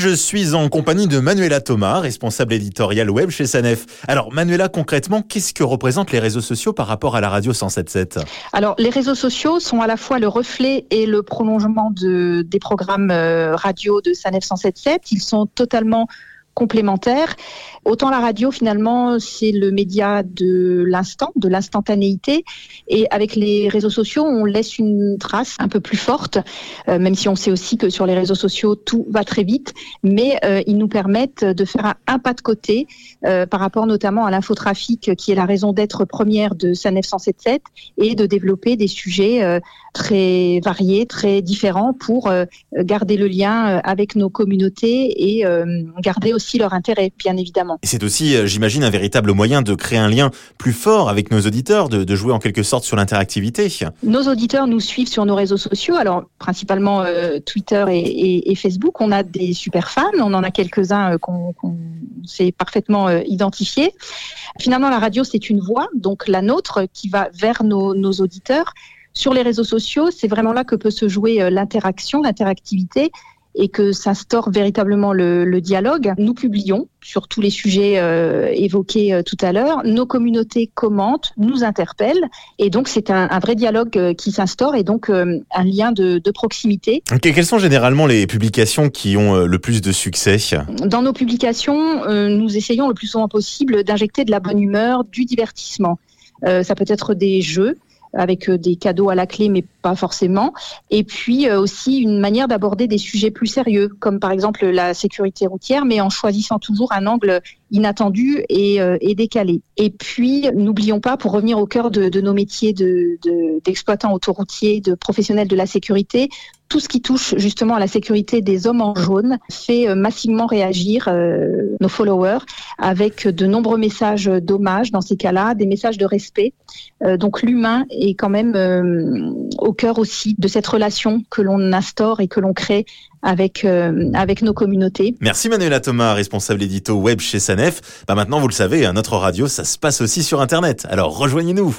je suis en compagnie de Manuela Thomas, responsable éditoriale web chez Sanef. Alors Manuela, concrètement, qu'est-ce que représentent les réseaux sociaux par rapport à la radio 107.7 Alors les réseaux sociaux sont à la fois le reflet et le prolongement de, des programmes euh, radio de Sanef 107.7. Ils sont totalement complémentaires. Autant la radio, finalement, c'est le média de l'instant, de l'instantanéité. Et avec les réseaux sociaux, on laisse une trace un peu plus forte, euh, même si on sait aussi que sur les réseaux sociaux, tout va très vite. Mais euh, ils nous permettent de faire un, pas de côté euh, par rapport notamment à l'infotrafic, qui est la raison d'être première de SANEF 177, et de développer des sujets très variés, très différents pour garder le lien avec nos communautés et garder aussi leur intérêt, bien évidemment. Et c'est aussi, euh, j'imagine, un véritable moyen de créer un lien plus fort avec nos auditeurs, de, jouer en quelque sorte sur l'interactivité. Nos auditeurs nous suivent sur nos réseaux sociaux, alors principalement euh, Twitter et, Facebook. On a des super fans, on en a quelques-uns euh, qu'on sait parfaitement identifier. Finalement, la radio, c'est une voix, donc la nôtre, qui va vers nos, nos auditeurs. Sur les réseaux sociaux, c'est vraiment là que peut se jouer l'interaction, l'interactivité et que s'instaure véritablement le, dialogue. Nous publions sur tous les sujets euh, évoqués euh, tout à l'heure. Nos communautés commentent, nous interpellent, et donc c'est un, vrai dialogue euh, qui s'instaure et donc un lien de, proximité. quelles sont généralement les publications qui ont le plus de succès? Dans nos publications, nous essayons le plus souvent possible d'injecter de la bonne humeur, du divertissement. ça peut être des jeux, avec euh, des cadeaux à la clé, mais pas forcément. Et puis euh, aussi une manière d'aborder des sujets plus sérieux, comme par exemple la sécurité routière, mais en choisissant toujours un angle inattendu et, euh, décalé. Et puis, n'oublions pas, pour revenir au cœur de, nos métiers d'exploitants de, autoroutiers, de professionnels de la sécurité, tout ce qui touche justement à la sécurité des hommes en jaune fait euh, massivement réagir euh, nos followers avec de nombreux messages d'hommage dans ces cas-là, des messages de respect. Euh, donc l'humain est quand même au cœur aussi de cette relation que l'on instaure et que l'on crée avec avec nos communautés. Merci Manuela Thomas, responsable édito web chez Sanef. Bah maintenant vous le savez, hein, notre radio ça se passe aussi sur internet. Alors rejoignez-nous.